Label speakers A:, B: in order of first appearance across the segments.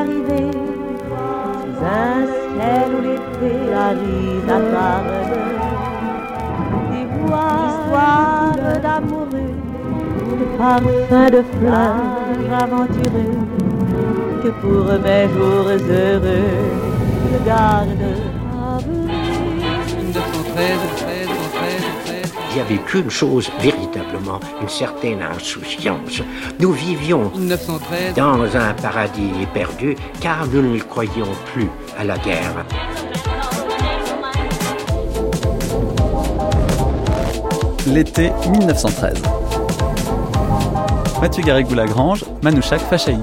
A: arrivé sous un ciel où l'été arrive à. Des voix d'amoureux, de parfums de fleurs aventureux que pour mes jours heureux je garde. à vous.
B: 1913, 13, 13, 13.
C: Il n'y avait qu'une chose, une certaine insouciance. Nous vivions
B: 1913.
C: dans un paradis perdu, car nous ne croyions plus à la guerre.
D: L'été 1913. Mathieu Garrigou-Lagrange, Manouchak Fachaï.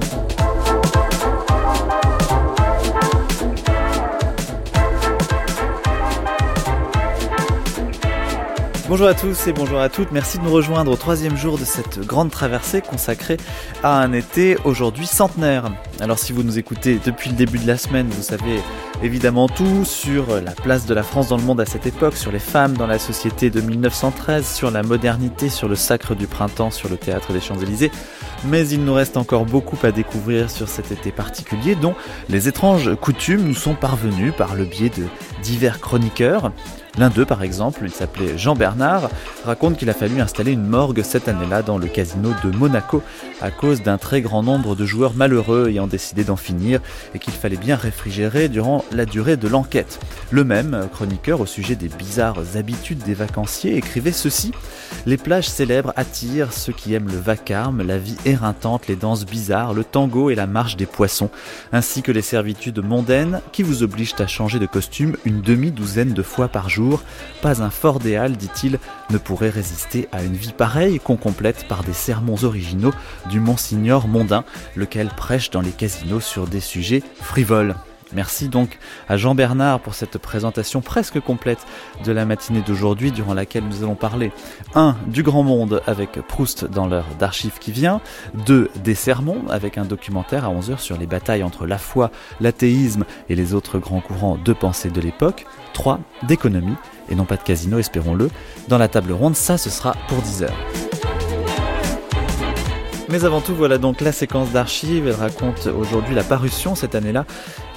D: Bonjour à tous et bonjour à toutes, merci de nous rejoindre au troisième jour de cette grande traversée consacrée à un été aujourd'hui centenaire. Alors si vous nous écoutez depuis le début de la semaine, vous savez évidemment tout sur la place de la France dans le monde à cette époque, sur les femmes dans la société de 1913, sur la modernité, sur le sacre du printemps, sur le théâtre des Champs-Élysées. Mais il nous reste encore beaucoup à découvrir sur cet été particulier dont les étranges coutumes nous sont parvenues par le biais de divers chroniqueurs. L'un d'eux, par exemple, il s'appelait Jean Bernard, raconte qu'il a fallu installer une morgue cette année-là dans le casino de Monaco à cause d'un très grand nombre de joueurs malheureux ayant décidé d'en finir et qu'il fallait bien réfrigérer durant la durée de l'enquête. Le même chroniqueur au sujet des bizarres habitudes des vacanciers écrivait ceci Les plages célèbres attirent ceux qui aiment le vacarme, la vie les danses bizarres, le tango et la marche des poissons, ainsi que les servitudes mondaines qui vous obligent à changer de costume une demi-douzaine de fois par jour. Pas un fort déal, dit-il, ne pourrait résister à une vie pareille qu'on complète par des sermons originaux du Monsignor mondain, lequel prêche dans les casinos sur des sujets frivoles. Merci donc à Jean Bernard pour cette présentation presque complète de la matinée d'aujourd'hui durant laquelle nous allons parler 1. du grand monde avec Proust dans l'heure d'archives qui vient, 2. des sermons avec un documentaire à 11h sur les batailles entre la foi, l'athéisme et les autres grands courants de pensée de l'époque, 3. d'économie et non pas de casino espérons-le. Dans la table ronde, ça ce sera pour 10h. Mais avant tout, voilà donc la séquence d'archives. Elle raconte aujourd'hui la parution cette année-là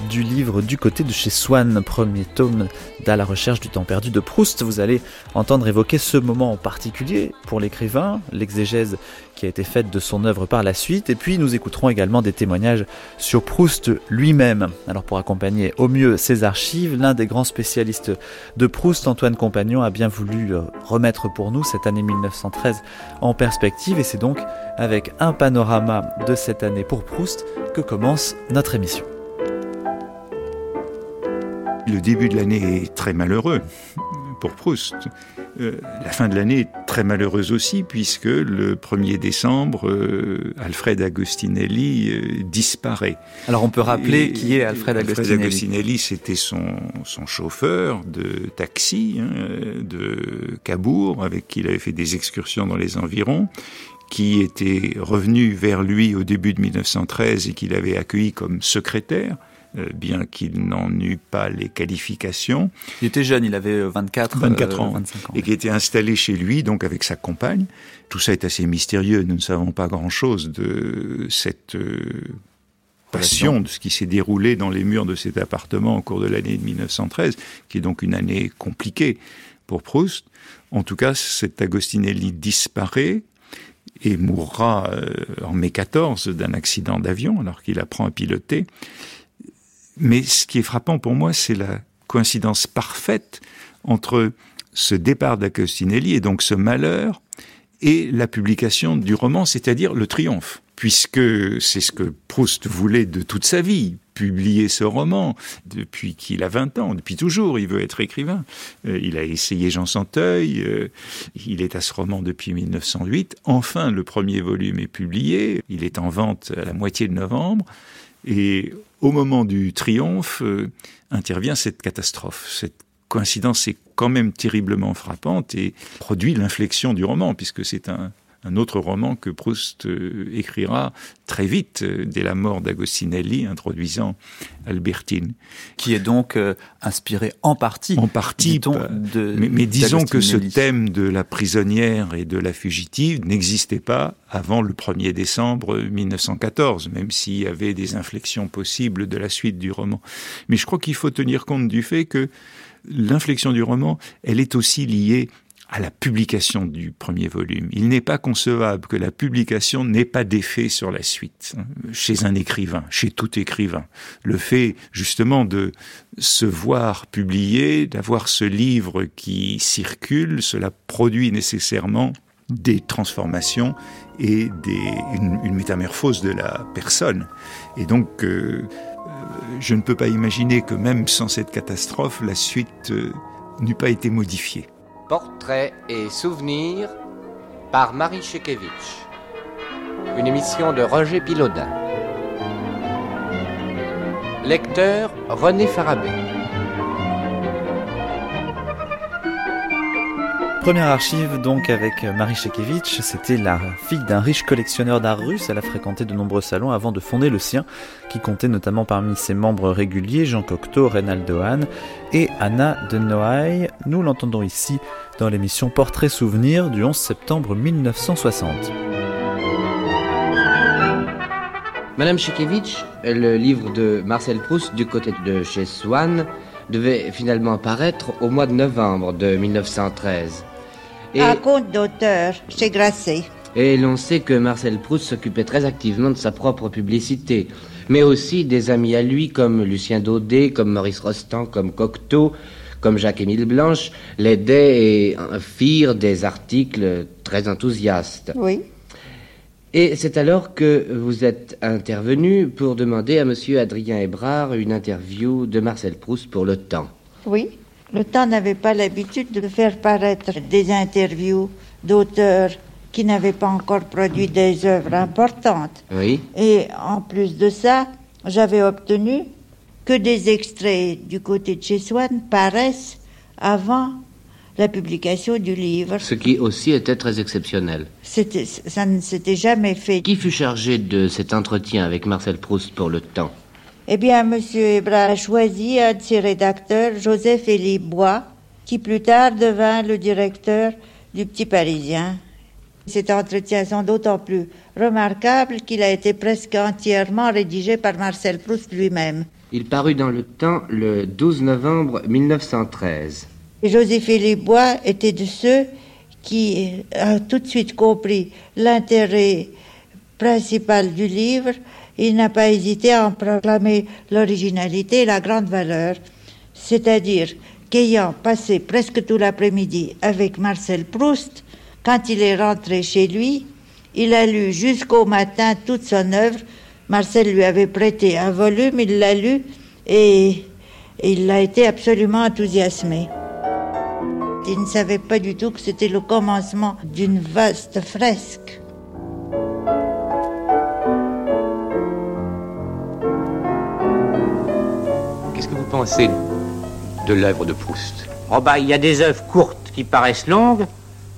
D: du livre Du côté de chez Swann, premier tome d'À la recherche du temps perdu de Proust. Vous allez entendre évoquer ce moment en particulier pour l'écrivain, l'exégèse qui a été faite de son œuvre par la suite, et puis nous écouterons également des témoignages sur Proust lui-même. Alors pour accompagner au mieux ces archives, l'un des grands spécialistes de Proust, Antoine Compagnon, a bien voulu euh, remettre pour nous cette année 1913 en perspective, et c'est donc avec un panorama de cette année pour Proust que commence notre émission.
E: Le début de l'année est très malheureux pour Proust. Euh, la fin de l'année est très malheureuse aussi, puisque le 1er décembre, euh, Alfred Agostinelli euh, disparaît.
D: Alors on peut rappeler
E: Et
D: qui est Alfred Agostinelli.
E: Alfred Agostinelli, c'était son, son chauffeur de taxi hein, de Cabourg, avec qui il avait fait des excursions dans les environs qui était revenu vers lui au début de 1913 et qu'il avait accueilli comme secrétaire, euh, bien qu'il n'en eût pas les qualifications.
D: Il était jeune, il avait 24,
E: 24
D: euh,
E: ans,
D: 25 ans.
E: et qui était installé chez lui, donc avec sa compagne. Tout ça est assez mystérieux, nous ne savons pas grand-chose de cette euh, passion, de ce qui s'est déroulé dans les murs de cet appartement au cours de l'année de 1913, qui est donc une année compliquée pour Proust. En tout cas, cet Agostinelli disparaît et mourra euh, en mai 14 d'un accident d'avion alors qu'il apprend à piloter. Mais ce qui est frappant pour moi, c'est la coïncidence parfaite entre ce départ d'Agostinelli et donc ce malheur et la publication du roman, c'est-à-dire le triomphe, puisque c'est ce que Proust voulait de toute sa vie, publier ce roman depuis qu'il a 20 ans, depuis toujours, il veut être écrivain. Euh, il a essayé Jean Santeuil, euh, il est à ce roman depuis 1908. Enfin, le premier volume est publié, il est en vente à la moitié de novembre. Et au moment du triomphe, euh, intervient cette catastrophe. Cette coïncidence est quand même terriblement frappante et produit l'inflexion du roman, puisque c'est un, un autre roman que Proust euh, écrira très vite, euh, dès la mort d'Agostinelli, introduisant Albertine.
D: Qui est donc euh, inspiré en partie.
E: En partie.
D: De,
E: mais, mais disons que ce thème de la prisonnière et de la fugitive n'existait pas avant le 1er décembre 1914, même s'il y avait des inflexions possibles de la suite du roman. Mais je crois qu'il faut tenir compte du fait que l'inflexion du roman, elle est aussi liée à la publication du premier volume. Il n'est pas concevable que la publication n'ait pas d'effet sur la suite, hein, chez un écrivain, chez tout écrivain. Le fait justement de se voir publié, d'avoir ce livre qui circule, cela produit nécessairement des transformations et des, une, métamorphose de la personne. Et donc, euh, euh je ne peux pas imaginer que même sans cette catastrophe, la suite euh, n'eût pas été modifiée.
F: Portraits et souvenirs par Marie Chekevitch. Une émission de Roger Pilaudin. Lecteur René Farabé.
D: Première archive donc avec Marie Shekevich, c'était la fille d'un riche collectionneur d'art russe, elle a fréquenté de nombreux salons avant de fonder le sien, qui comptait notamment parmi ses membres réguliers Jean Cocteau, Reynaldo Hahn et Anna de Noailles. Nous l'entendons ici dans l'émission Portrait Souvenir du 11 septembre 1960.
G: Madame Shekevich, le livre de Marcel Proust du côté de chez Swann devait finalement paraître au mois de novembre de 1913.
H: Et... Un compte d'auteur chez Grasset.
G: Et l'on sait que Marcel Proust s'occupait très activement de sa propre publicité, mais aussi des amis à lui comme Lucien Daudet, comme Maurice Rostand, comme Cocteau, comme Jacques-Émile Blanche, l'aidaient et firent des articles très enthousiastes.
H: Oui.
G: Et c'est alors que vous êtes intervenu pour demander à Monsieur Adrien Hébrard une interview de Marcel Proust pour Le Temps.
H: Oui. Le temps n'avait pas l'habitude de faire paraître des interviews d'auteurs qui n'avaient pas encore produit des œuvres importantes.
G: Oui.
H: Et en plus de ça, j'avais obtenu que des extraits du côté de chez Swann paraissent avant la publication du livre.
G: Ce qui aussi était très exceptionnel.
H: C'était, ça ne s'était jamais fait.
G: Qui fut chargé de cet entretien avec Marcel Proust pour le temps?
H: Eh bien, M. Ebra a choisi un de ses rédacteurs, Joseph Élie Bois, qui plus tard devint le directeur du Petit Parisien. Cet entretien sont d'autant plus remarquable qu'il a été presque entièrement rédigé par Marcel Proust lui-même.
G: Il parut dans le temps le 12 novembre 1913.
H: Et Joseph Élie Bois était de ceux qui ont tout de suite compris l'intérêt principal du livre il n'a pas hésité à en proclamer l'originalité et la grande valeur, c'est-à-dire qu'ayant passé presque tout l'après-midi avec Marcel Proust, quand il est rentré chez lui, il a lu jusqu'au matin toute son œuvre. Marcel lui avait prêté un volume, il l'a lu et il a été absolument enthousiasmé. Il ne savait pas du tout que c'était le commencement d'une vaste fresque.
G: Pensez de l'œuvre de Proust
I: Oh bah, il y a des œuvres courtes qui paraissent longues.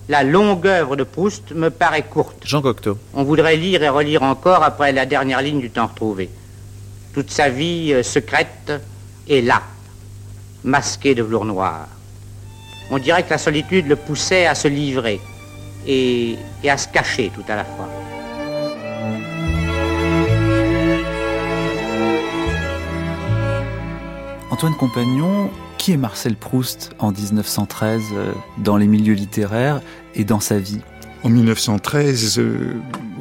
I: La longue œuvre de Proust me paraît courte.
D: Jean Cocteau.
I: On voudrait lire et relire encore après la dernière ligne du temps retrouvé. Toute sa vie euh, secrète est là, masquée de velours noir. On dirait que la solitude le poussait à se livrer et, et à se cacher tout à la fois.
D: Antoine Compagnon, qui est Marcel Proust en 1913 euh, dans les milieux littéraires et dans sa vie?
E: En 1913, euh,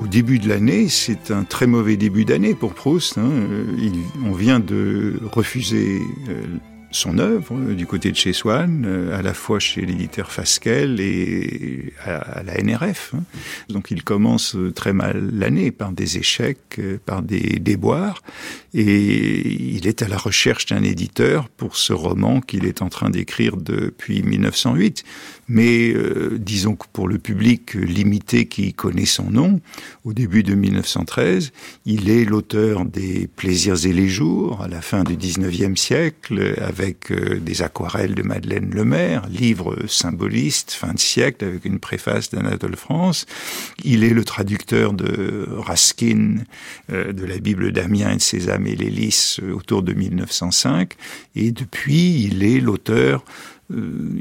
E: au début de l'année, c'est un très mauvais début d'année pour Proust. Hein. Il, on vient de refuser euh, son œuvre euh, du côté de chez Swann, euh, à la fois chez l'éditeur Fasquelle et à, la NRF. Hein. Donc il commence euh, très mal l'année par des échecs, par des déboires, et il est à la recherche d'un éditeur pour ce roman qu'il est en train d'écrire depuis 1908. Mais disons que pour le public limité qui connaît son nom, au début de 1913, il est l'auteur des Plaisirs et les jours à la fin du 19e siècle, euh, des aquarelles de Madeleine Lemaire, livre symboliste, fin de siècle, avec une préface d'Anatole France. Il est le traducteur de Raskin, euh, de la Bible d'Amiens et de Sésame et l'Hélice euh, autour de 1905. Et depuis, il est l'auteur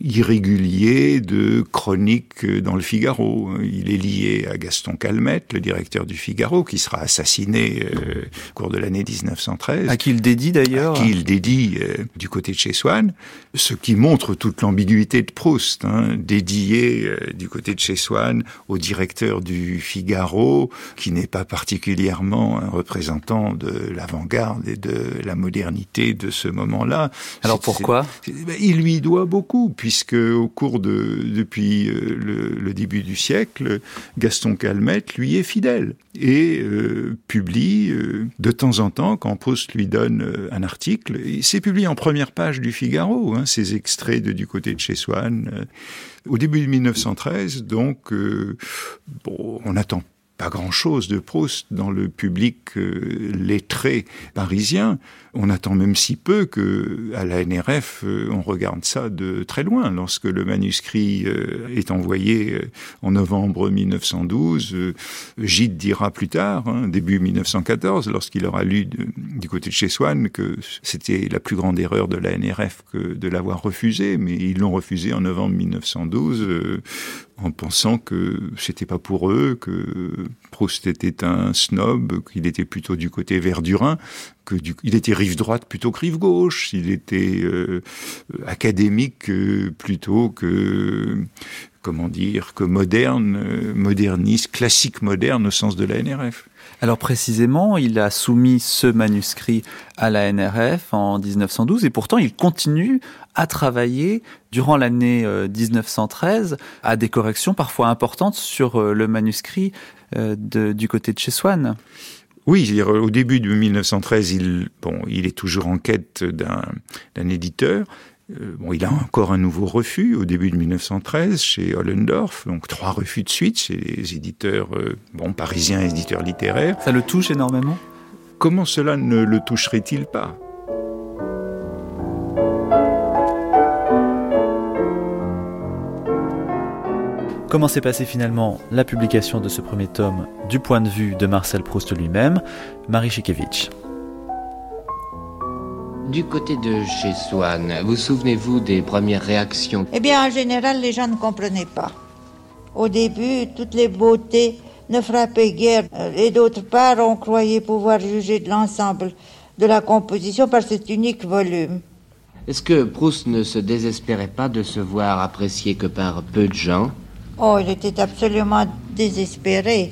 E: irrégulier de chroniques dans le Figaro. Il est lié à Gaston Calmette, le directeur du Figaro, qui sera assassiné euh, au cours de l'année 1913.
D: À qui il dédie d'ailleurs
E: À qui il dédie euh, du côté de chez Swann, ce qui montre toute l'ambiguïté de Proust, hein, dédié du côté de chez Swann au directeur du Figaro, qui n'est pas particulièrement un représentant de l'avant-garde et de la modernité de ce moment-là.
D: Alors pourquoi?
E: Il lui doit beaucoup puisque au cours de, depuis euh, le, début du siècle, Gaston Calmette lui est fidèle et euh, publie euh, de temps en temps, quand Proust lui donne un article, c'est publié en première page du Figaro, hein, ces extraits de Du côté de chez Swann. au début de 1913, donc, bon, on attend pas grand-chose de Proust dans le public euh, lettré parisien. On attend même si peu que à la NRF euh, on regarde ça de très loin. Lorsque le manuscrit euh, est envoyé en novembre 1912, Gide dira plus tard, hein, début 1914, lorsqu'il aura lu du côté de chez Swann que c'était la plus grande erreur de la NRF que de l'avoir refusé, mais ils l'ont refusé en novembre 1912 en pensant que c'était pas pour eux, que Proust était un snob, qu'il était plutôt du côté verdurin, que du, il était rive droite plutôt que rive gauche, il était euh, académique euh, plutôt que comment dire que moderne, moderniste, classique moderne au sens de la NRF.
D: Alors précisément, il a soumis ce manuscrit à la NRF en 1912 et pourtant il continue à travailler durant l'année 1913 à des corrections parfois importantes sur le manuscrit du côté de chez Swann.
E: Oui, au début de 1913, il, bon, il est toujours en quête d'un éditeur. Euh, bon, il a encore un nouveau refus au début de 1913 chez Hollendorf, donc trois refus de suite chez les éditeurs euh, bon, parisiens, éditeurs littéraires.
D: Ça le touche énormément?
E: Comment cela ne le toucherait-il pas?
D: Comment s'est passée finalement la publication de ce premier tome du point de vue de Marcel Proust lui-même? Marie Chikevich.
G: Du côté de chez Swann, vous souvenez-vous des premières réactions?
H: Eh bien, en général, les gens ne comprenaient pas. Au début, toutes les beautés ne frappaient guère. Et d'autre part, on croyait pouvoir juger de l'ensemble de la composition par cet unique volume.
G: Est-ce que Proust ne se désespérait pas de se voir apprécié que par peu de gens?
H: Oh, il était absolument désespéré.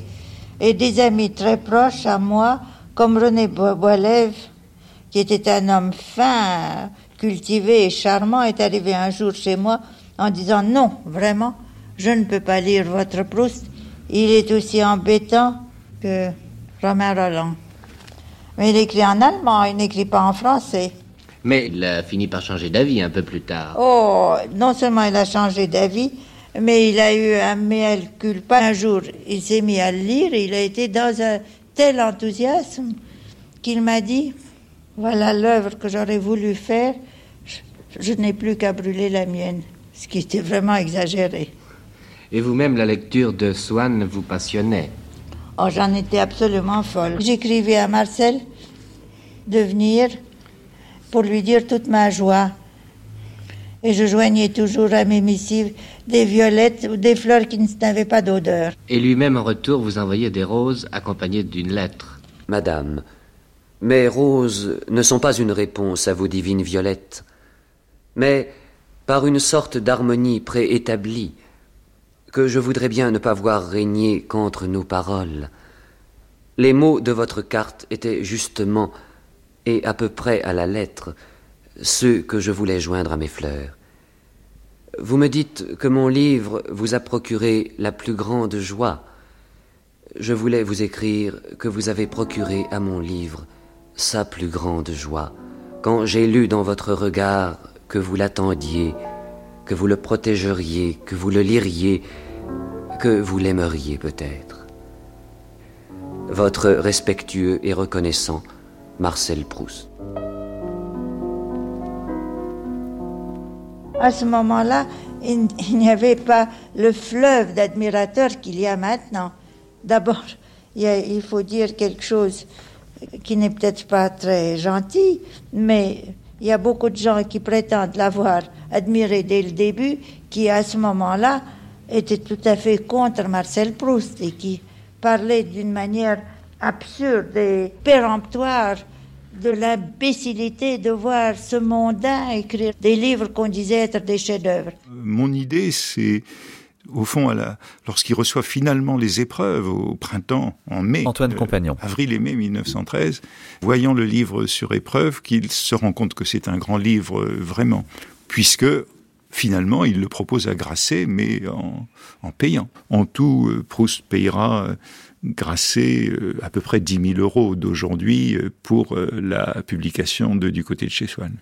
H: Et des amis très proches à moi, comme René Boilev, qui était un homme fin, cultivé et charmant, est arrivé un jour chez moi en disant non, vraiment, je ne peux pas lire votre Proust. Il est aussi embêtant que Romain Roland. Mais il écrit en allemand, il n'écrit pas en français.
G: Mais il a fini par changer d'avis un peu plus tard.
H: Oh, non seulement il a changé d'avis, mais il a eu un mea culpa. Un jour, il s'est mis à le lire et il a été dans un tel enthousiasme qu'il m'a dit Voilà l'œuvre que j'aurais voulu faire, je, n'ai plus qu'à brûler la mienne. Ce qui était vraiment exagéré.
G: Et vous-même, la lecture de Swann vous passionnait
H: Oh, j'en étais absolument folle. J'écrivais à Marcel de venir pour lui dire toute ma joie et je joignais toujours à mes missives des violettes ou des fleurs qui n'avaient pas d'odeur.
G: Et lui-même en retour vous envoyait des roses accompagnées d'une lettre.
J: Madame, mes roses ne sont pas une réponse à vos divines violettes, mais par une sorte d'harmonie préétablie que je voudrais bien ne pas voir régner qu'entre nos paroles. Les mots de votre carte étaient justement et à peu près à la lettre ceux que je voulais joindre à mes fleurs. Vous me dites que mon livre vous a procuré la plus grande joie. Je voulais vous écrire que vous avez procuré à mon livre sa plus grande joie, quand j'ai lu dans votre regard que vous l'attendiez, que vous le protégeriez, que vous le liriez, que vous l'aimeriez peut-être. Votre respectueux et reconnaissant Marcel Proust.
H: À ce moment-là, il, n'y avait pas le fleuve d'admirateurs qu'il y a maintenant. D'abord, il faut dire quelque chose qui n'est peut-être pas très gentil, mais il y a beaucoup de gens qui prétendent l'avoir admiré dès le début, qui à ce moment-là étaient tout à fait contre Marcel Proust et qui parlaient d'une manière absurde et péremptoire de l'imbécilité de voir ce mondain écrire des livres qu'on disait être des chefs-d'œuvre.
E: Mon idée, c'est au fond, lorsqu'il reçoit finalement les épreuves au printemps, en mai,
D: Antoine
E: euh,
D: Compagnon.
E: avril et mai 1913, voyant le livre sur épreuve, qu'il se rend compte que c'est un grand livre euh, vraiment, puisque finalement il le propose à Grasset, mais en, en payant. En tout, euh, Proust payera Grasset à peu près 10 000 euros d'aujourd'hui pour la publication de Du côté de chez Swann.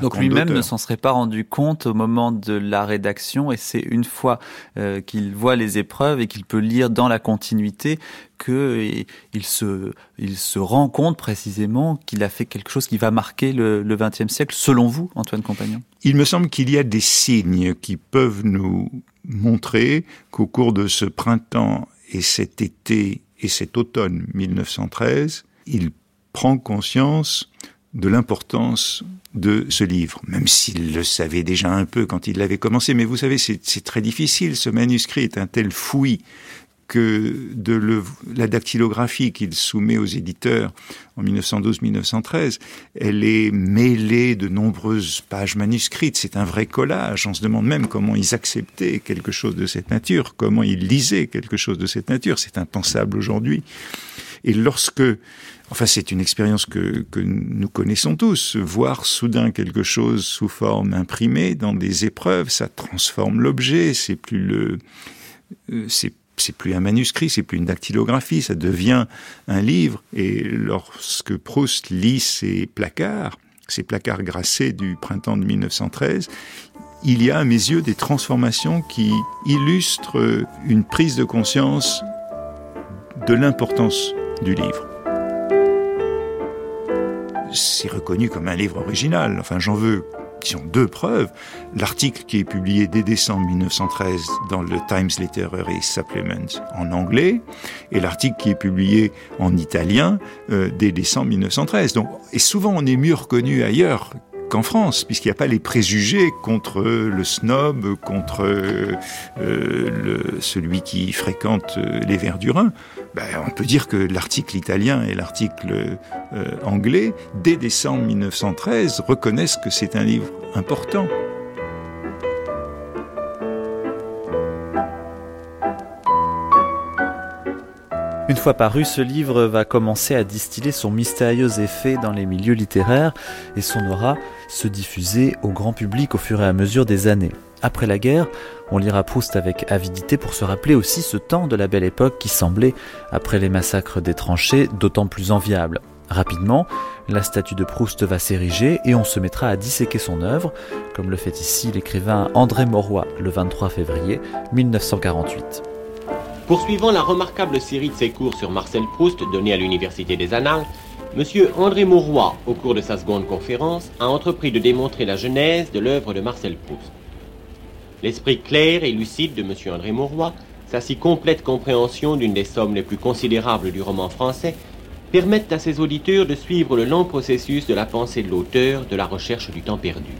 D: Donc lui-même ne s'en serait pas rendu compte au moment de la rédaction et c'est une fois euh, qu'il voit les épreuves et qu'il peut lire dans la continuité que et- il se il se rend compte précisément qu'il a fait quelque chose qui va marquer le XXe siècle selon vous Antoine Compagnon?
E: Il me semble qu'il y a des signes qui peuvent nous montrer qu'au cours de ce printemps et cet été et cet automne 1913, il prend conscience de l'importance de ce livre, même s'il le savait déjà un peu quand il l'avait commencé. Mais vous savez, c'est très difficile. Ce manuscrit est un tel fouillis que de la dactylographie qu'il soumet aux éditeurs en 1912-1913, elle est mêlée de nombreuses pages manuscrites. C'est un vrai collage. On se demande même comment ils acceptaient quelque chose de cette nature, comment ils lisaient quelque chose de cette nature. C'est impensable aujourd'hui. Et lorsque, enfin, c'est une expérience que, nous connaissons tous, voir soudain quelque chose sous forme imprimée dans des épreuves, ça transforme l'objet. C'est plus le, euh, c'est c'est plus un manuscrit, c'est plus une dactylographie, ça devient un livre. Et lorsque Proust lit ces placards, ces placards grassés du printemps de 1913, il y a à mes yeux des transformations qui illustrent une prise de conscience de l'importance du livre. C'est reconnu comme un livre original. Enfin, j'en veux disons, deux preuves. L'article qui est publié dès décembre 1913 dans le Times Literary Supplement en anglais et l'article qui est publié en italien euh, dès décembre 1913. Donc, et souvent on est mieux reconnu ailleurs qu'en France, puisqu'il n'y a pas les préjugés contre le snob, contre euh, celui qui fréquente euh, les vers du Rhin. Ben, on peut dire que l'article italien et l'article euh, anglais, dès décembre 1913, reconnaissent que c'est un livre important.
D: Une fois paru, ce livre va commencer à distiller son mystérieux effet dans les milieux littéraires et son aura se diffuser au grand public au fur et à mesure des années. Après la guerre, on lira Proust avec avidité pour se rappeler aussi ce temps de la belle époque qui semblait, après les massacres des tranchées, d'autant plus enviable. Rapidement, la statue de Proust va s'ériger et on se mettra à disséquer son œuvre, comme le fait ici l'écrivain André Mauroy le 23 février 1948.
K: Poursuivant la remarquable série de ses cours sur Marcel Proust donnés à l'Université des Annales, M. André Mauroy, au cours de sa seconde conférence, a entrepris de démontrer la genèse de l'œuvre de Marcel Proust. L'esprit clair et lucide de M. André Mauroy, sa si complète compréhension d'une des sommes les plus considérables du roman français, permettent à ses auditeurs de suivre le lent processus de la pensée de l'auteur de la recherche du temps perdu.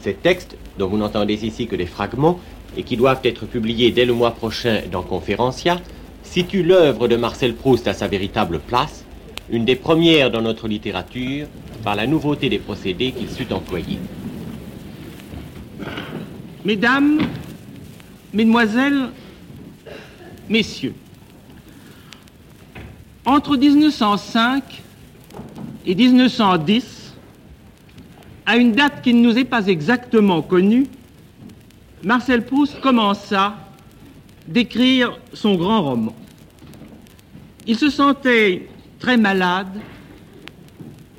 K: Ces textes, dont vous n'entendez ici que des fragments, et qui doivent être publiés dès le mois prochain dans Conférencia, situent l'œuvre de Marcel Proust à sa véritable place, une des premières dans notre littérature, par la nouveauté des procédés qu'il sut employer.
L: Mesdames, Mesdemoiselles, Messieurs, entre 1905 et 1910, à une date qui ne nous est pas exactement connue, Marcel Proust commença d'écrire son grand roman. Il se sentait très malade.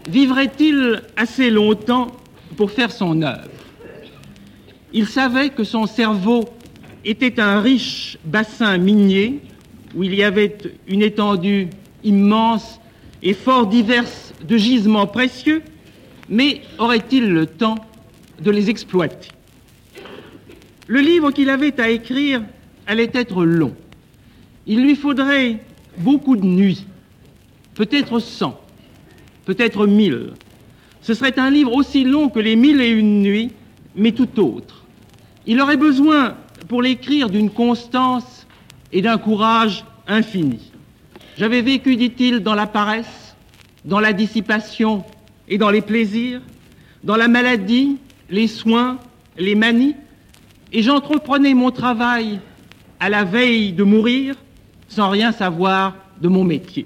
L: Vivrait-il assez longtemps pour faire son œuvre? Il savait que son cerveau était un riche bassin minier où il y avait une étendue immense et fort diverse de gisements précieux, mais aurait-il le temps de les exploiter? Le livre qu'il avait à écrire allait être long. Il lui faudrait beaucoup de nuits, peut-être cent, peut-être mille. Ce serait un livre aussi long que les mille et une nuits, mais tout autre. Il aurait besoin, pour l'écrire, d'une constance et d'un courage infini. J'avais vécu, dit-il, dans la paresse, dans la dissipation et dans les plaisirs, dans la maladie, les soins, les manies, et j'entreprenais mon travail à la veille de mourir sans rien savoir de mon métier.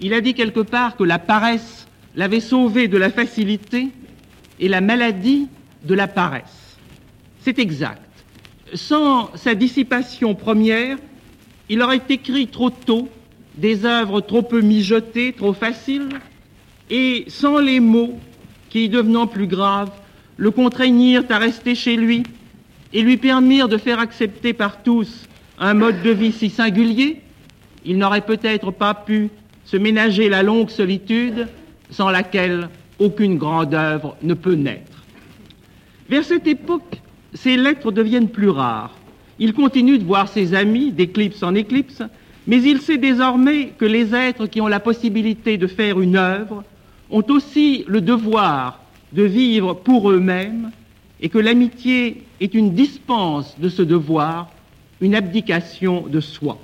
L: Il a dit quelque part que la paresse l'avait sauvé de la facilité et la maladie de la paresse. C'est exact. Sans sa dissipation première, il aurait écrit trop tôt des œuvres trop peu mijotées, trop faciles, et sans les mots qui, devenant plus graves, le contraignirent à rester chez lui et lui permirent de faire accepter par tous un mode de vie si singulier, il n'aurait peut-être pas pu se ménager la longue solitude sans laquelle aucune grande œuvre ne peut naître. Vers cette époque, ses lettres deviennent plus rares. Il continue de voir ses amis d'éclipse en éclipse, mais il sait désormais que les êtres qui ont la possibilité de faire une œuvre ont aussi le devoir de vivre pour eux-mêmes et que l'amitié est une dispense de ce devoir, une abdication de soi.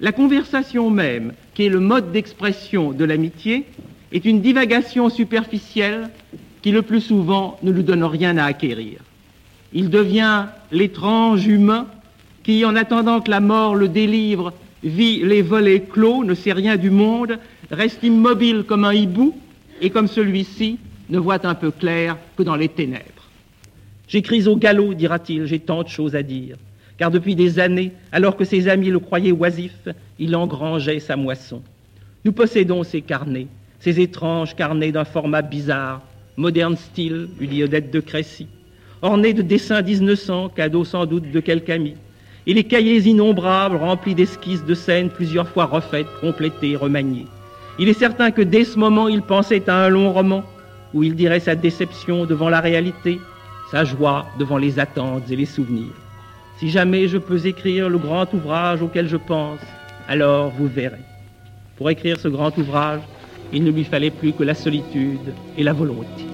L: La conversation même, qui est le mode d'expression de l'amitié, est une divagation superficielle qui le plus souvent ne lui donne rien à acquérir. Il devient l'étrange humain qui, en attendant que la mort le délivre, vit les volets clos, ne sait rien du monde, reste immobile comme un hibou, et comme celui-ci, ne voit un peu clair que dans les ténèbres. J'écris au galop, dira-t-il, j'ai tant de choses à dire, car depuis des années, alors que ses amis le croyaient oisif, il engrangeait sa moisson. Nous possédons ces carnets, ces étranges carnets d'un format bizarre, moderne style, lui Odette de Crécy, ornés de dessins 1900, cadeaux sans doute de quelque ami, et les cahiers innombrables remplis d'esquisses de scènes plusieurs fois refaites, complétées, remaniées. Il est certain que dès ce moment, il pensait à un long roman où il dirait sa déception devant la réalité, sa joie devant les attentes et les souvenirs. Si jamais je peux écrire le grand ouvrage auquel je pense, alors vous verrez. Pour écrire ce grand ouvrage, il ne lui fallait plus que la solitude et la volonté.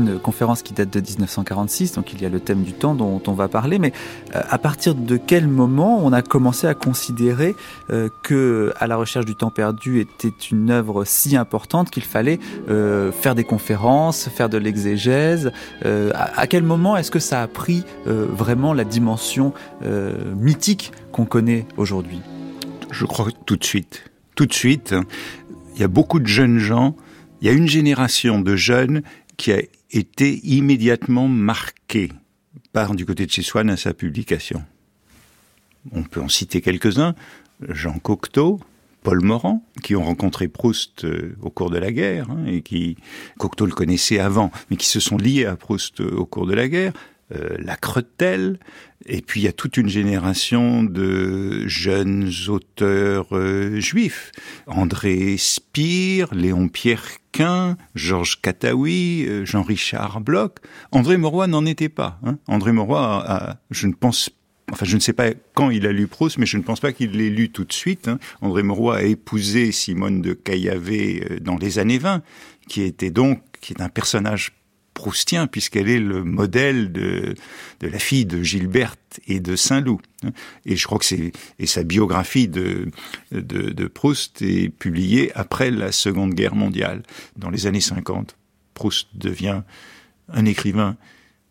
D: Une conférence qui date de 1946, donc il y a le thème du temps dont on va parler, mais euh, à partir de quel moment on a commencé à considérer euh, que À la recherche du temps perdu était une œuvre si importante qu'il fallait euh, faire des conférences, faire de l'exégèse à, quel moment est-ce que ça a pris vraiment la dimension mythique qu'on connaît aujourd'hui?
E: Je crois tout de suite. Tout de suite, il y a beaucoup de jeunes gens, il y a une génération de jeunes qui a était immédiatement marqué par, du côté de chez Swann, à sa publication. On peut en citer quelques-uns. Jean Cocteau, Paul Morand, qui ont rencontré Proust euh, au cours de la guerre, hein, et qui, Cocteau le connaissait avant, mais qui se sont liés à Proust euh, au cours de la guerre. Euh, la Cretel, et puis il y a toute une génération de jeunes auteurs juifs. André Spire, Léon Georges Kataoui, Jean-Richard Bloch. André Mauroy n'en était pas. Hein. André Mauroy, je ne pense Enfin, je ne sais pas quand il a lu Proust, mais je ne pense pas qu'il l'ait lu tout de suite. Hein. André Mauroy a épousé Simone de Caillavé dans les années 20, qui était donc qui est un personnage proustien puisqu'elle est le modèle de, de la fille de Gilberte et de Saint-Loup. Et je crois que c'est et sa biographie de, de, de Proust est publiée après la Seconde Guerre mondiale, dans les années 50. Proust devient un écrivain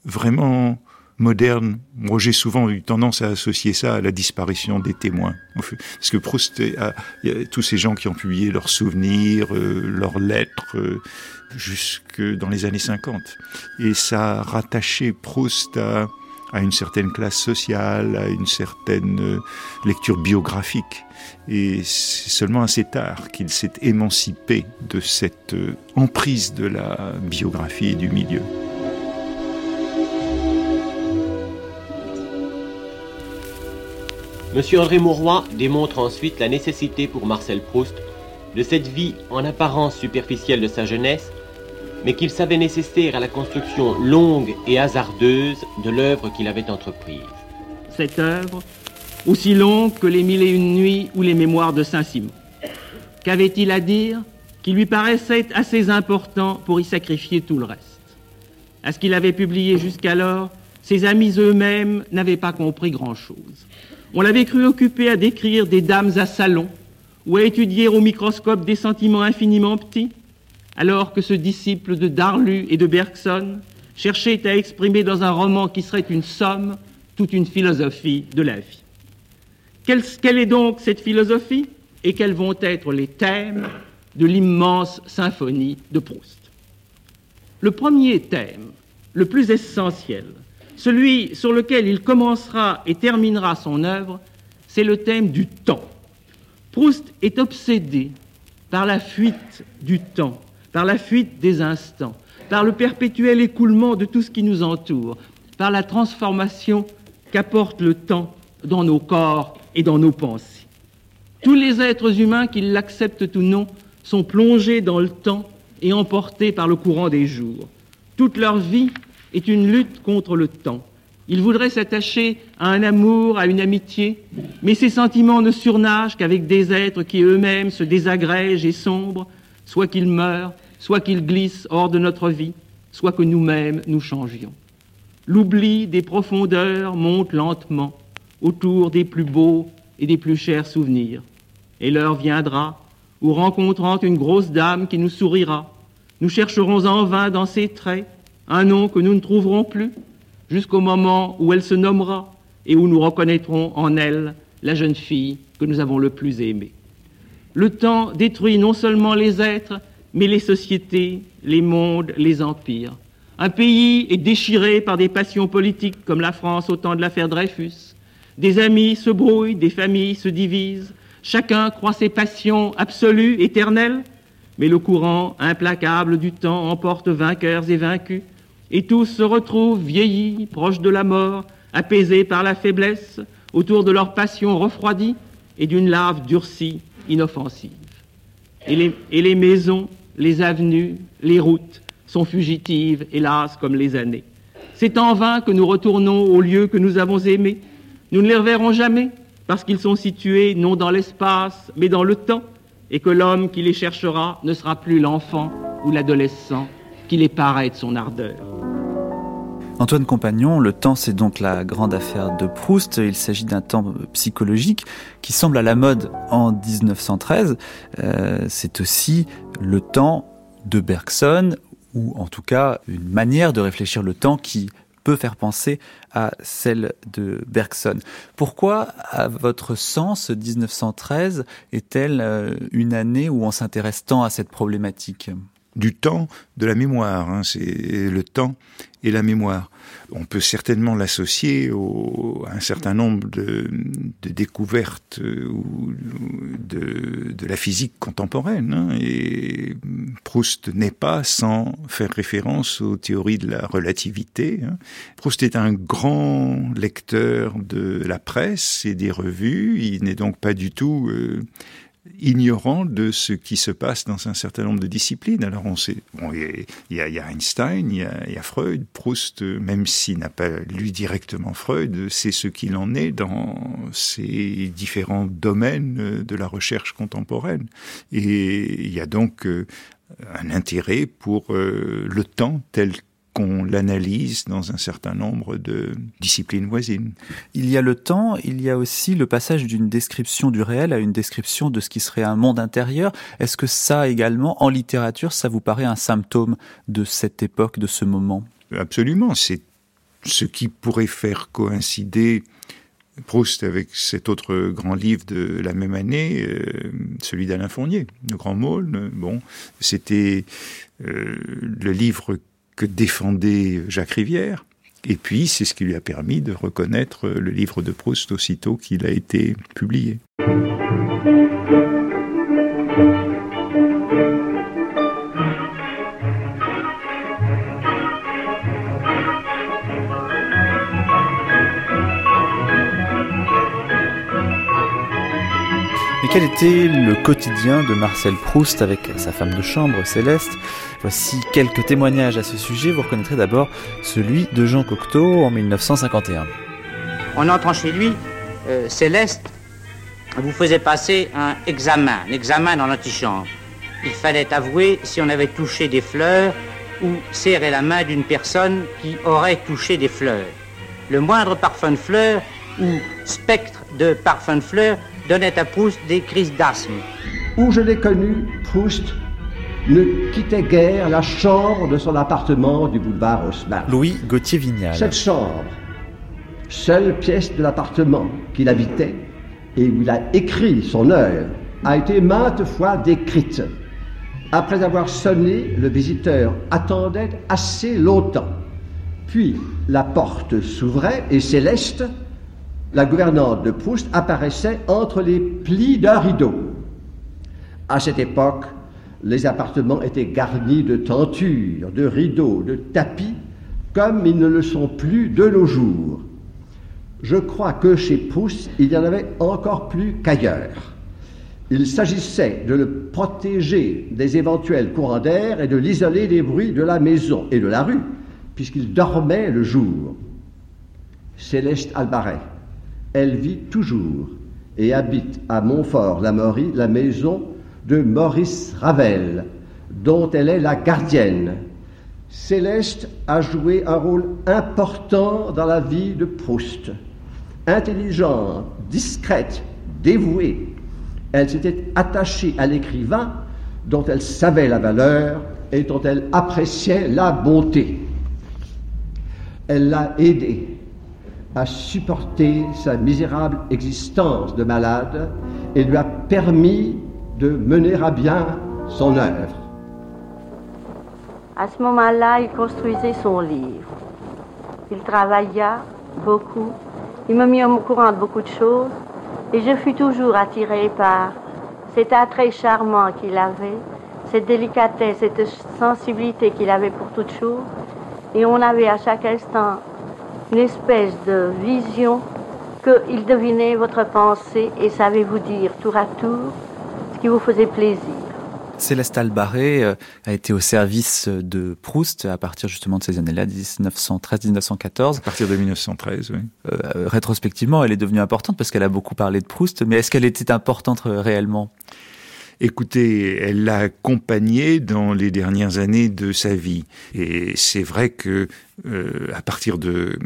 E: vraiment moderne. Moi, j'ai souvent eu tendance à associer ça à la disparition des témoins. Parce que Proust, il y a tous ces gens qui ont publié leurs souvenirs, euh, leurs lettres, euh, jusque dans les années 50. Et ça a rattaché Proust à, à une certaine classe sociale, à une certaine euh, lecture biographique. Et c'est seulement assez tard qu'il s'est émancipé de cette emprise de la biographie et du milieu.
K: Monsieur André Mauroy démontre ensuite la nécessité pour Marcel Proust de cette vie en apparence superficielle de sa jeunesse, mais qu'il savait nécessaire à la construction longue et hasardeuse de l'œuvre qu'il avait entreprise.
L: Cette œuvre, aussi longue que les Mille et une nuits ou les Mémoires de Saint-Simon. Qu'avait-il à dire qui lui paraissait assez important pour y sacrifier tout le reste? À ce qu'il avait publié jusqu'alors, ses amis eux-mêmes n'avaient pas compris grand-chose. On l'avait cru occupé à décrire des dames à salon ou à étudier au microscope des sentiments infiniment petits, alors que ce disciple de Darlu et de Bergson cherchait à exprimer dans un roman qui serait une somme toute une philosophie de la vie. Quelle, quelle est donc cette philosophie et quels vont être les thèmes de l'immense symphonie de Proust? Le premier thème, le plus essentiel, celui sur lequel il commencera et terminera son œuvre, c'est le thème du temps. Proust est obsédé par la fuite du temps, par la fuite des instants, par le perpétuel écoulement de tout ce qui nous entoure, par la transformation qu'apporte le temps dans nos corps et dans nos pensées. Tous les êtres humains, qu'ils l'acceptent ou non, sont plongés dans le temps et emportés par le courant des jours. Toute leur vie est une lutte contre le temps. Ils voudraient s'attacher à un amour, à une amitié, mais ces sentiments ne surnagent qu'avec des êtres qui eux-mêmes se désagrègent et sombrent, soit qu'ils meurent, soit qu'ils glissent hors de notre vie, soit que nous-mêmes nous changions. L'oubli des profondeurs monte lentement autour des plus beaux et des plus chers souvenirs. Et l'heure viendra où, rencontrant une grosse dame qui nous sourira, nous chercherons en vain dans ses traits un nom que nous ne trouverons plus, jusqu'au moment où elle se nommera et où nous reconnaîtrons en elle la jeune fille que nous avons le plus aimée. Le temps détruit non seulement les êtres, mais les sociétés, les mondes, les empires. Un pays est déchiré par des passions politiques comme la France au temps de l'affaire Dreyfus. Des amis se brouillent, des familles se divisent. Chacun croit ses passions absolues, éternelles, mais le courant implacable du temps emporte vainqueurs et vaincus et tous se retrouvent vieillis, proches de la mort, apaisés par la faiblesse, autour de leur passion refroidie et d'une lave durcie, inoffensive. Et les, et les maisons, les avenues, les routes sont fugitives, hélas, comme les années. C'est en vain que nous retournons aux lieux que nous avons aimés. Nous ne les reverrons jamais, parce qu'ils sont situés non dans l'espace, mais dans le temps, et que l'homme qui les cherchera ne sera plus l'enfant ou l'adolescent qui les paraît de son ardeur.
D: Antoine Compagnon, le temps c'est donc la grande affaire de Proust. Il s'agit d'un temps psychologique qui semble à la mode en 1913. Euh, c'est aussi le temps de Bergson, ou en tout cas une manière de réfléchir le temps qui peut faire penser à celle de Bergson. Pourquoi, à votre sens, 1913 est-elle euh, une année où on s'intéresse tant à cette problématique?
E: Du temps de la mémoire. Hein, c'est le temps et la mémoire. On peut certainement l'associer à un certain nombre de, découvertes euh, de, la physique contemporaine. Hein, et Proust n'est pas sans faire référence aux théories de la relativité. Hein. Proust est un grand lecteur de la presse et des revues. Il n'est donc pas du tout euh, ignorant de ce qui se passe dans un certain nombre de disciplines. Alors on sait, bon, il y, a, Einstein, il y y a Freud, Proust, même s'il n'a pas lu directement Freud, c'est ce qu'il en est dans ces différents domaines de la recherche contemporaine. Et il y a donc euh, un intérêt pour euh, le temps tel qu'on l'analyse dans un certain nombre de disciplines voisines.
D: Il y a le temps, il y a aussi le passage d'une description du réel à une description de ce qui serait un monde intérieur. Est-ce que ça également, en littérature, ça vous paraît un symptôme de cette époque, de ce moment?
E: Absolument, c'est ce qui pourrait faire coïncider Proust avec cet autre grand livre de la même année, euh, celui d'Alain Fournier, Le Grand Môle. Bon, c'était euh, le livre que défendait Jacques Rivière. Et puis, c'est ce qui lui a permis de reconnaître le livre de Proust aussitôt qu'il a été publié.
D: quel était le quotidien de Marcel Proust avec sa femme de chambre, Céleste? Voici quelques témoignages à ce sujet. Vous reconnaîtrez d'abord celui de Jean Cocteau en 1951.
I: En entrant chez lui, euh, Céleste vous faisait passer un examen, un examen dans l'antichambre. Il fallait avouer si on avait touché des fleurs ou serré la main d'une personne qui aurait touché des fleurs. Le moindre parfum de fleurs ou spectre de parfum de fleurs donnait à Proust des crises d'asthme.
M: Où je l'ai connu, Proust ne quittait guère la chambre de son appartement du boulevard Haussmann.
D: Louis Gauthier Vignal.
M: Cette chambre, seule pièce de l'appartement qu'il habitait et où il a écrit son œuvre, a été maintes fois décrite. Après avoir sonné, le visiteur attendait assez longtemps. Puis la porte s'ouvrait et Céleste, la gouvernante de Proust apparaissait entre les plis d'un rideau. À cette époque, les appartements étaient garnis de tentures, de rideaux, de tapis, comme ils ne le sont plus de nos jours. Je crois que chez Proust, il y en avait encore plus qu'ailleurs. Il s'agissait de le protéger des éventuels courants d'air et de l'isoler des bruits de la maison et de la rue, puisqu'il dormait le jour. Céleste Albaret, elle vit toujours et habite à Montfort-la-Maurie la maison de Maurice Ravel, dont elle est la gardienne. Céleste a joué un rôle important dans la vie de Proust. Intelligente, discrète, dévouée, elle s'était attachée à l'écrivain dont elle savait la valeur et dont elle appréciait la bonté. Elle l'a aidé a supporté sa misérable existence de malade et lui a permis de mener à bien son œuvre.
A: À ce moment-là, il construisait son livre. Il travailla beaucoup. Il me mit au courant de beaucoup de choses. Et je fus toujours attirée par cet attrait charmant qu'il avait, cette délicatesse, cette sensibilité qu'il avait pour toutes choses. Et on avait à chaque instant une espèce de vision qu'il devinait votre pensée et savait vous dire tour à tour qui vous faisait plaisir.
D: Céleste Albaré euh, a été au service de Proust à partir justement de ces années-là, 1913-1914.
E: À partir de 1913, oui.
D: Euh, rétrospectivement, elle est devenue importante parce qu'elle a beaucoup parlé de Proust, mais est-ce qu'elle était importante euh, réellement?
E: Écoutez, elle l'a accompagné dans les dernières années de sa vie. Et c'est vrai que euh, à partir de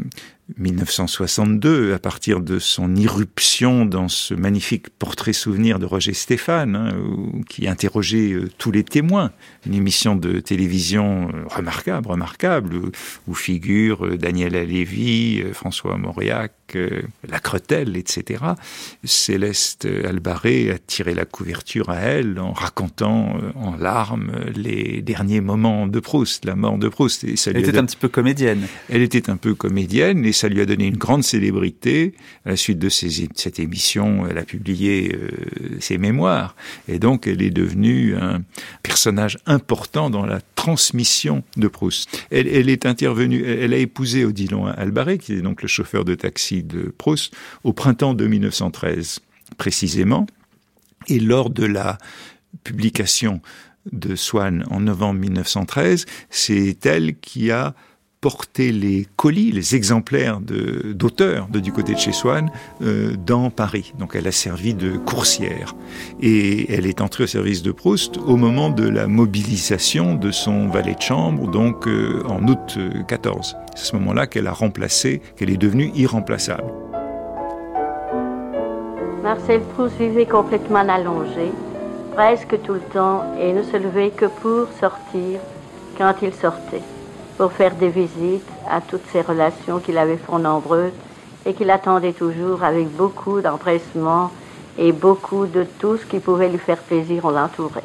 E: 1962, à partir de son irruption dans ce magnifique portrait souvenir de Roger Stéphane, hein, qui interrogeait euh, tous les témoins, une émission de télévision euh, remarquable, remarquable, où, figurent Daniel Alévi, François Mauriac, La Cretelle, etc. Céleste Albaré a tiré la couverture à elle en racontant en larmes les derniers moments de Proust, la mort de Proust.
D: Et ça Elle était un petit peu comédienne.
E: Elle était un peu comédienne et ça lui a donné une grande célébrité. À la suite de, cette émission, elle a publié euh, ses mémoires et donc elle est devenue un personnage important dans la transmission de Proust. Elle, est intervenue, elle a épousé Odilon Albaré, qui est donc le chauffeur de taxi de Proust, au printemps de 1913 précisément. Et lors de la publication de Swann en novembre 1913, c'est elle qui a porter les colis, les exemplaires d'auteurs de, du côté de chez Swann euh, dans Paris. Donc elle a servi de coursière. Et elle est entrée au service de Proust au moment de la mobilisation de son valet de chambre, donc euh, en août 14. Euh, C'est à ce moment-là qu'elle a remplacé, qu'elle est devenue irremplaçable.
A: Marcel Proust vivait complètement allongé, presque tout le temps, et ne se levait que pour sortir quand il sortait. Pour faire des visites à toutes ces relations qu'il avait fort nombreuses et qu'il attendait toujours avec beaucoup d'empressement et beaucoup de tout ce qui pouvait lui faire plaisir, on l'entourait.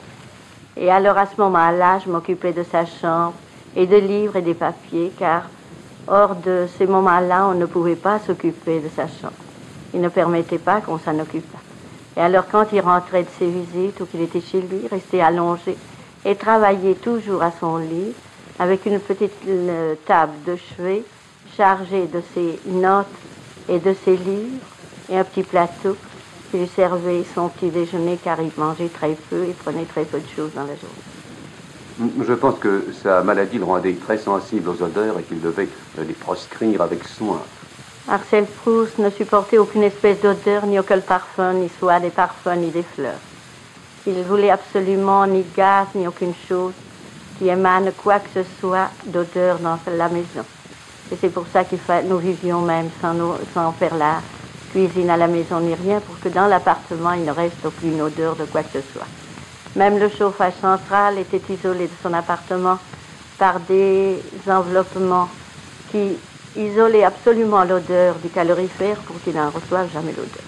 A: Et alors à ce moment-là, je m'occupais de sa chambre et de livres et des papiers, car hors de ces moments-là, on ne pouvait pas s'occuper de sa chambre. Il ne permettait pas qu'on s'en occupât. Et alors quand il rentrait de ses visites ou qu'il était chez lui, restait allongé et travaillait toujours à son lit avec une petite euh, table de chevet chargée de ses notes et de ses livres et un petit plateau qui lui servait son petit déjeuner car il mangeait très peu et prenait très peu de choses dans la journée.
N: Je pense que sa maladie le rendait très sensible aux odeurs et qu'il devait les proscrire avec soin.
A: Marcel Proust ne supportait aucune espèce d'odeur, ni aucun parfum, ni soit des parfums, ni des fleurs. Il voulait absolument ni gaz, ni aucune chose qui émane quoi que ce soit d'odeur dans la maison. Et c'est pour ça que nous vivions même sans, sans faire la cuisine à la maison ni rien, pour que dans l'appartement, il ne reste aucune odeur de quoi que ce soit. Même le chauffage central était isolé de son appartement par des enveloppements qui isolaient absolument l'odeur du calorifère pour qu'il n'en reçoive jamais l'odeur.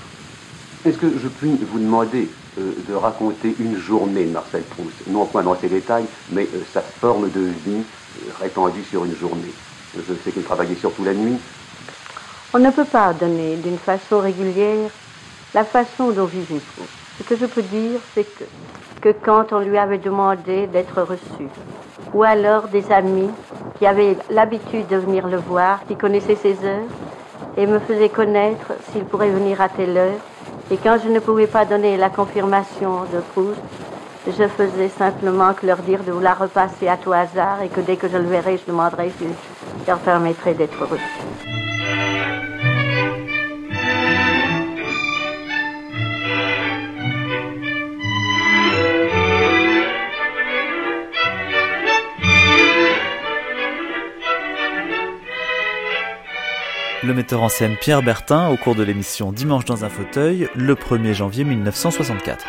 N: Est-ce que je puis vous demander euh, de raconter une journée de Marcel Proust, non point dans ses détails, mais euh, sa forme de vie euh, répandue sur une journée. Je sais qu'il travaillait surtout la nuit.
A: On ne peut pas donner d'une façon régulière la façon dont vivait Proust. Ce que je peux dire, c'est que, que quand on lui avait demandé d'être reçu, ou alors des amis qui avaient l'habitude de venir le voir, qui connaissaient ses heures, et me faisaient connaître s'il pourrait venir à telle heure, et quand je ne pouvais pas donner la confirmation de Proust, je faisais simplement que leur dire de vous la repasser à tout hasard et que dès que je le verrai, je demanderai s'il leur permettrait d'être reçu.
D: Le metteur en scène Pierre Bertin au cours de l'émission Dimanche dans un fauteuil le 1er janvier 1964.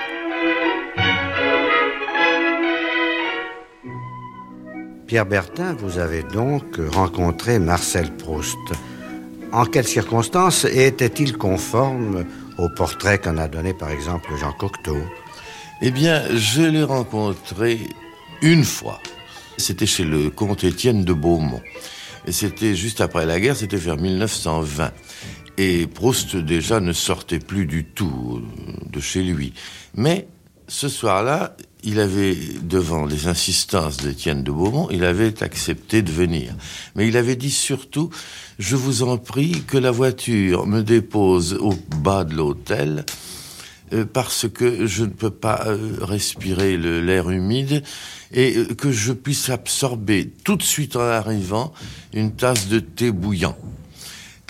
O: Pierre Bertin, vous avez donc rencontré Marcel Proust. En quelles circonstances était-il conforme au portrait qu'en a donné par exemple Jean Cocteau?
P: Eh bien, je l'ai rencontré une fois. C'était chez le comte Étienne de Beaumont. Et c'était juste après la guerre, c'était vers 1920. Et Proust déjà ne sortait plus du tout de chez lui. Mais ce soir-là, il avait, devant les insistances d'Étienne de Beaumont, il avait accepté de venir. Mais il avait dit surtout, je vous en prie que la voiture me dépose au bas de l'hôtel, euh, parce que je ne peux pas euh, respirer l'air humide et euh, que je puisse absorber tout de suite en arrivant une tasse de thé bouillant.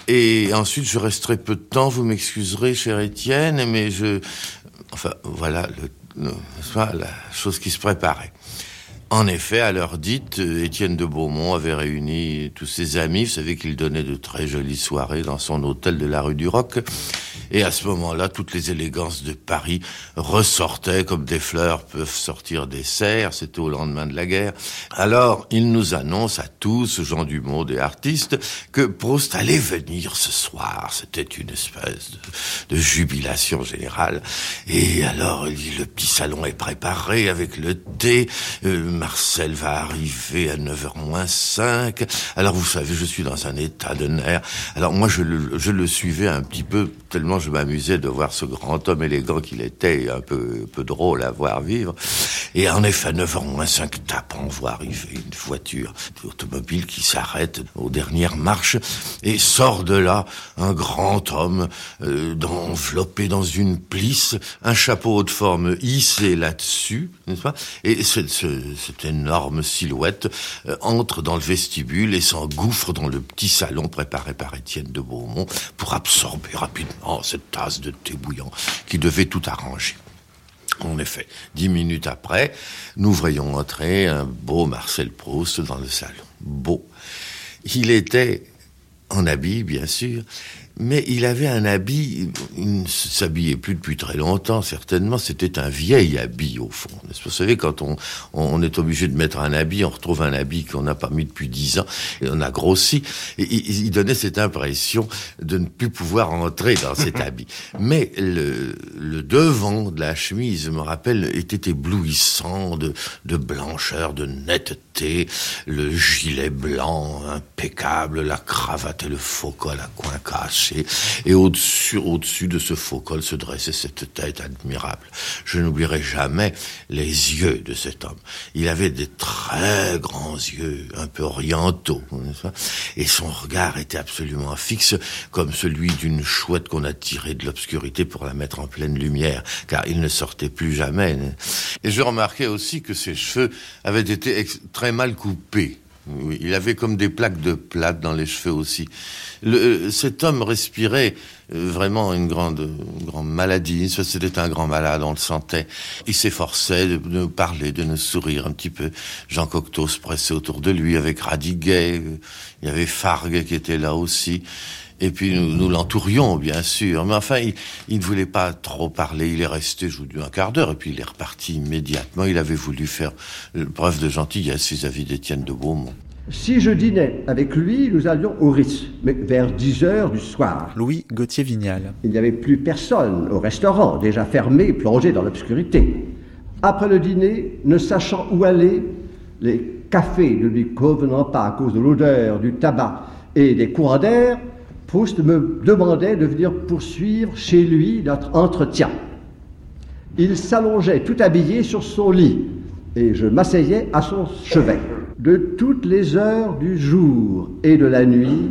P: Et ensuite, je resterai peu de temps, vous m'excuserez, cher Étienne, mais je... Enfin, voilà la chose qui se préparait. En effet, à l'heure dite, Étienne de Beaumont avait réuni tous ses amis. Vous savez qu'il donnait de très jolies soirées dans son hôtel de la rue du Roc. Et à ce moment-là, toutes les élégances de Paris ressortaient comme des fleurs peuvent sortir des serres. C'était au lendemain de la guerre. Alors, il nous annonce à tous, gens du monde et artistes, que Proust allait venir ce soir. C'était une espèce de, jubilation générale. Et alors, le petit salon est préparé avec le thé. Euh, Marcel va arriver à 9h moins 5. Alors vous savez, je suis dans un état de nerfs. Alors moi, je le, je le suivais un petit peu, tellement je m'amusais de voir ce grand homme élégant qu'il était, un peu, peu drôle à voir vivre. Et en effet, à 9h moins 5, tape, on voit arriver une voiture automobile qui s'arrête aux dernières marches et sort de là un grand homme euh, enveloppé dans une plisse, un chapeau de forme hissé là-dessus, n'est-ce pas? Et ce, cette énorme silhouette euh, entre dans le vestibule et s'engouffre dans le petit salon préparé par Étienne de Beaumont pour absorber rapidement cette tasse de thé bouillant qui devait tout arranger. En effet, dix minutes après, nous voyons entrer un beau Marcel Proust dans le salon. Beau. Il était en habit, bien sûr, mais il avait un habit, il ne s'habillait plus depuis très longtemps, certainement, c'était un vieil habit au fond. Vous savez, quand on, on est obligé de mettre un habit, on retrouve un habit qu'on n'a pas mis depuis dix ans, et on a grossi, et il, donnait cette impression de ne plus pouvoir entrer dans cet habit. Mais le, le, devant de la chemise, je me rappelle, était éblouissant de, de blancheur, de netteté, le gilet blanc impeccable, la cravate et le faux col à coin caché, et au-dessus, au-dessus de ce faux col se dressait cette tête admirable. Je n'oublierai jamais les yeux de cet homme. Il avait des très grands yeux, un peu orientaux, et son regard était absolument fixe, comme celui d'une chouette qu'on a tirée de l'obscurité pour la mettre en pleine lumière, car il ne sortait plus jamais. Et je remarquais aussi que ses cheveux avaient été très mal coupés. Oui, il avait comme des plaques de plate dans les cheveux aussi. Le, euh, cet homme respirait euh, vraiment une grande, grande maladie. C'était un grand malade, on le sentait. Il s'efforçait de nous parler, de nous sourire un petit peu. Jean Cocteau se pressait autour de lui avec Radiguet. Il y avait Fargue qui était là aussi. Et puis nous, nous l'entourions, bien sûr. Mais enfin, il, ne voulait pas trop parler. Il est resté, je vous dis, un quart d'heure. Et puis il est reparti immédiatement. Il avait voulu faire preuve de gentillesse vis-à-vis d'Étienne de Beaumont.
M: Si je dînais avec lui, nous allions au Ritz, mais vers 10 heures du soir.
D: Louis Gauthier Vignal.
M: Il n'y avait plus personne au restaurant, déjà fermé, plongé dans l'obscurité. Après le dîner, ne sachant où aller, les cafés ne lui convenant pas à cause de l'odeur, du tabac et des courants d'air, Proust me demandait de venir poursuivre chez lui notre entretien. Il s'allongeait tout habillé sur son lit et je m'asseyais à son chevet. De toutes les heures du jour et de la nuit,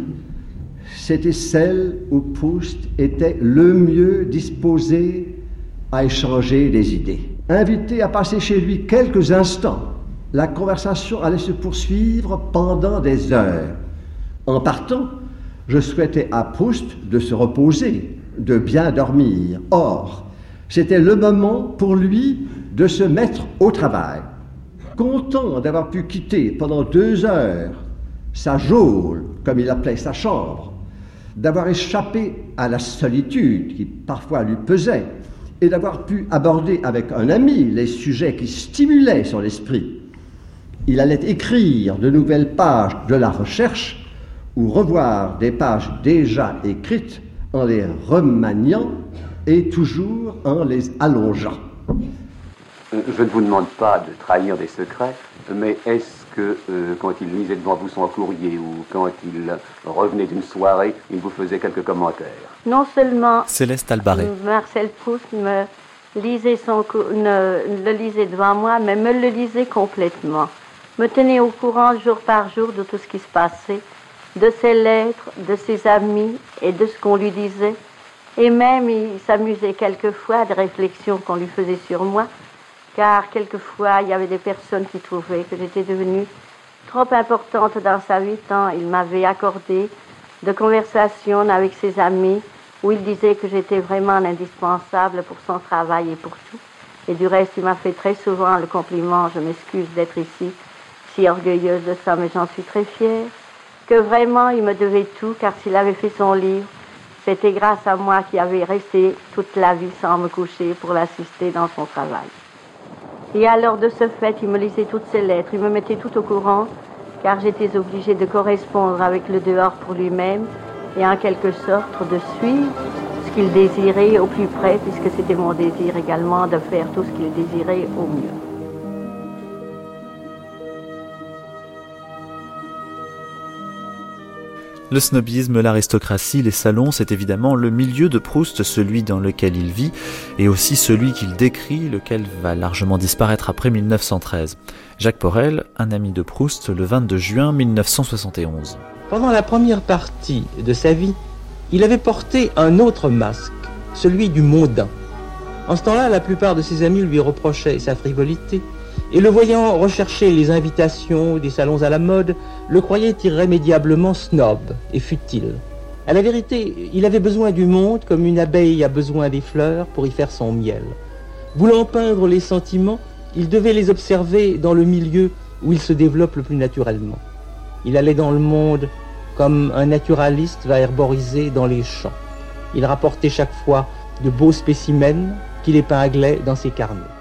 M: c'était celle où Proust était le mieux disposé à échanger des idées. Invité à passer chez lui quelques instants, la conversation allait se poursuivre pendant des heures. En partant, je souhaitais à Proust de se reposer, de bien dormir. Or, c'était le moment pour lui de se mettre au travail. Content d'avoir pu quitter pendant deux heures sa geôle, comme il appelait sa chambre, d'avoir échappé à la solitude qui parfois lui pesait, et d'avoir pu aborder avec un ami les sujets qui stimulaient son esprit. Il allait écrire de nouvelles pages de la recherche ou revoir des pages déjà écrites en les remaniant et toujours en les allongeant.
N: Euh, je ne vous demande pas de trahir des secrets, mais est-ce que euh, quand il lisait devant vous son courrier ou quand il revenait d'une soirée, il vous faisait quelques commentaires
A: Non seulement
D: Céleste Albaré.
A: Marcel Proust me lisait son, ne, le lisait devant moi, mais me le lisait complètement. Me tenait au courant jour par jour de tout ce qui se passait de ses lettres, de ses amis et de ce qu'on lui disait. Et même il s'amusait quelquefois des réflexions qu'on lui faisait sur moi, car quelquefois il y avait des personnes qui trouvaient que j'étais devenue trop importante dans sa vie, tant il m'avait accordé de conversations avec ses amis où il disait que j'étais vraiment indispensable pour son travail et pour tout. Et du reste, il m'a fait très souvent le compliment, je m'excuse d'être ici, si orgueilleuse de ça, mais j'en suis très fière que vraiment il me devait tout, car s'il avait fait son livre, c'était grâce à moi qui avait resté toute la vie sans me coucher pour l'assister dans son travail. Et alors de ce fait, il me lisait toutes ses lettres, il me mettait tout au courant, car j'étais obligée de correspondre avec le dehors pour lui-même et en quelque sorte de suivre ce qu'il désirait au plus près, puisque c'était mon désir également de faire tout ce qu'il désirait au mieux.
D: Le snobisme, l'aristocratie, les salons, c'est évidemment le milieu de Proust, celui dans lequel il vit, et aussi celui qu'il décrit, lequel va largement disparaître après 1913. Jacques Porel, un ami de Proust, le 22 juin 1971.
L: Pendant la première partie de sa vie, il avait porté un autre masque, celui du mondain. En ce temps-là, la plupart de ses amis lui reprochaient sa frivolité, et le voyant rechercher les invitations des salons à la mode, le croyait irrémédiablement snob et futile. À la vérité, il avait besoin du monde comme une abeille a besoin des fleurs pour y faire son miel. Voulant peindre les sentiments, il devait les observer dans le milieu où ils se développent le plus naturellement. Il allait dans le monde
Q: comme un naturaliste va herboriser dans les champs. Il rapportait chaque fois de beaux spécimens qu'il épinglait dans ses carnets.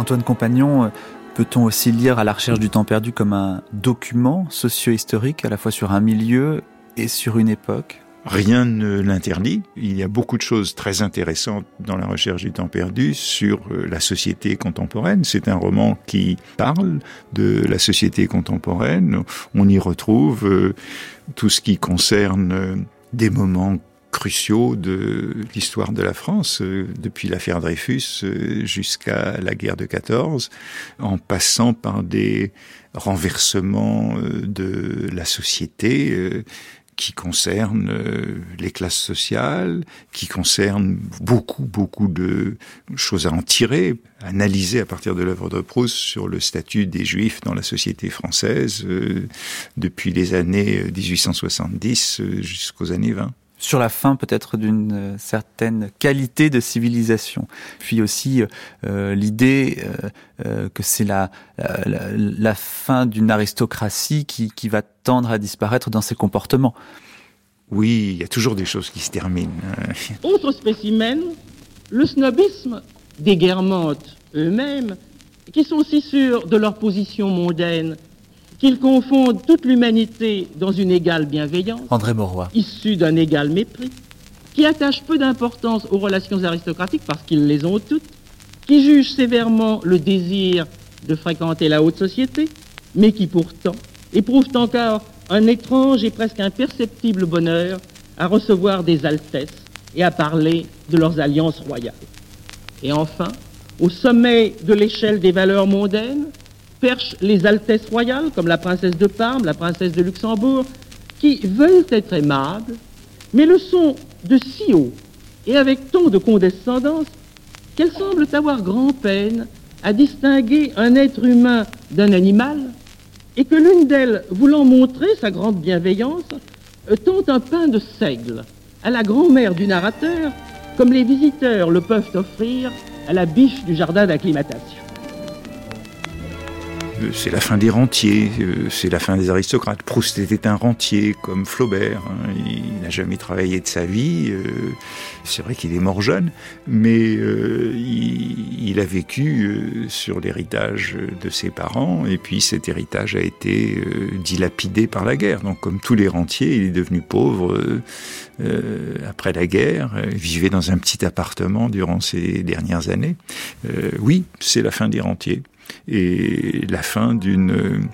D: Antoine Compagnon, euh, peut-on aussi lire à la recherche du temps perdu comme un document socio-historique à la fois sur un milieu et sur une époque?
E: Rien ne l'interdit. Il y a beaucoup de choses très intéressantes dans la recherche du temps perdu sur euh, la société contemporaine. C'est un roman qui parle de la société contemporaine. On y retrouve euh, tout ce qui concerne des moments cruciaux de l'histoire de la France, euh, depuis l'affaire Dreyfus euh, jusqu'à la guerre de 14, en passant par des renversements euh, de la société qui concernent les classes sociales, qui concernent beaucoup, beaucoup de choses à en tirer, analyser à partir de l'œuvre de Proust sur le statut des Juifs dans la société française depuis les années 1870 jusqu'aux années 20
D: sur la fin peut-être d'une euh, certaine qualité de civilisation. Puis aussi euh, l'idée euh, que c'est la, la, fin d'une aristocratie qui, qui va tendre à disparaître dans ses comportements.
E: Oui, il y a toujours des choses qui se terminent. Hein.
L: Autre spécimen, le snobisme des guermantes eux-mêmes, qui sont si sûrs de leur position mondaine qu'ils confondent toute l'humanité dans une égale bienveillance,
D: André
L: issue d'un égal mépris, qui attache peu d'importance aux relations aristocratiques parce qu'ils les ont toutes, qui juge sévèrement le désir de fréquenter la haute société, mais qui pourtant éprouvent encore un étrange et presque imperceptible bonheur à recevoir des altesses et à parler de leurs alliances royales. Et enfin, au sommet de l'échelle des valeurs mondaines, perchent les altesses royales, comme la princesse de Parme, la princesse de Luxembourg, qui veulent être aimables, mais le sont de si haut et avec tant de condescendance qu'elles semblent avoir grand-peine à distinguer un être humain d'un animal, et que l'une d'elles, voulant montrer sa grande bienveillance, tente un pain de seigle à la grand-mère du narrateur, comme les visiteurs le peuvent offrir à la biche du jardin d'acclimatation.
E: Euh, c'est la fin des rentiers, euh, c'est la fin des aristocrates. Proust était un rentier comme Flaubert. Hein. Il n'a jamais travaillé de sa vie. Euh, c'est vrai qu'il est mort jeune, mais il, a vécu sur l'héritage de ses parents, et puis cet héritage a été dilapidé par la guerre. Donc, comme tous les rentiers, il est devenu pauvre après la guerre, vivait dans un petit appartement durant ces dernières années. oui, c'est la fin des rentiers et la fin d'une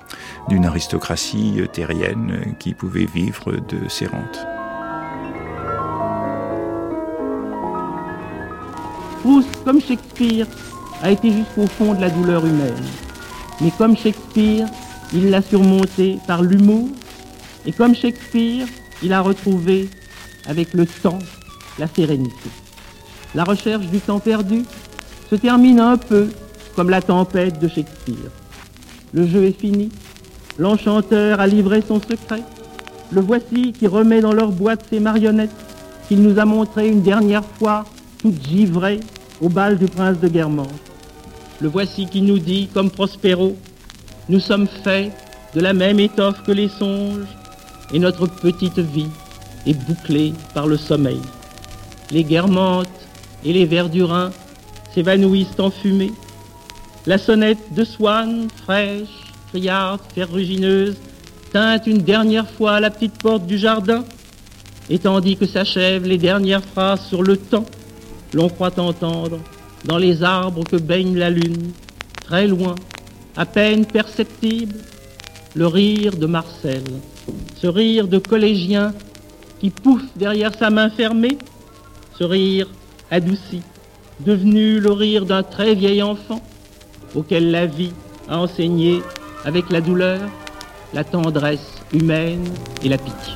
E: aristocratie terrienne qui pouvait vivre de ses rentes.
L: Proust, comme Shakespeare, a été jusqu'au fond de la douleur humaine. Mais comme Shakespeare, il l'a surmonté par l'humour, et comme Shakespeare, il a retrouvé, avec le temps, la sérénité. La recherche du temps perdu se termine un peu comme la tempête de Shakespeare. Le jeu est fini, l'enchanteur a livré son secret, le voici qui remet dans leur boîte ses marionnettes qu'il nous a montrées une dernière fois, toutes givrées, au bal du prince de Guermantes. Le voici qui nous dit, comme Prospero, nous sommes faits de la même étoffe que les songes, et notre petite vie est bouclée par le sommeil. Les Guermantes et les Verdurins s'évanouissent en fumée, la sonnette de Swann, fraîche, criarde, ferrugineuse, teinte une dernière fois la petite porte du jardin, et tandis que s'achèvent les dernières phrases sur le temps, l'on croit entendre, dans les arbres que baigne la lune, très loin, à peine perceptible, le rire de Marcel, ce rire de collégien qui pouffe derrière sa main fermée, ce rire adouci, devenu le rire d'un très vieil enfant, auquel la vie a enseigné avec la douleur, la tendresse humaine et la pitié.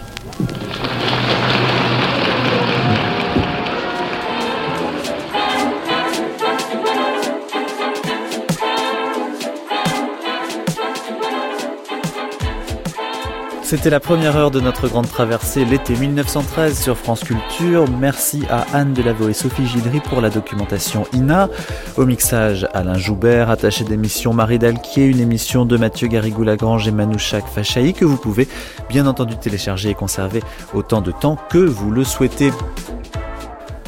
D: C'était la première heure de notre grande traversée l'été 1913 sur France Culture. Merci à Anne Delavaux et Sophie Gildry pour la documentation INA. Au mixage, Alain Joubert, attaché d'émission Marie Dalquier, une émission de Mathieu Garrigou-Lagrange et Manouchak Fachaï que vous pouvez bien entendu télécharger et conserver autant de temps que vous le souhaitez.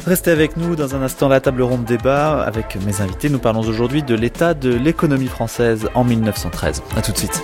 D: Restez avec nous dans un instant la table ronde débat avec mes invités. Nous parlons aujourd'hui de l'état de l'économie française en 1913. A tout de suite.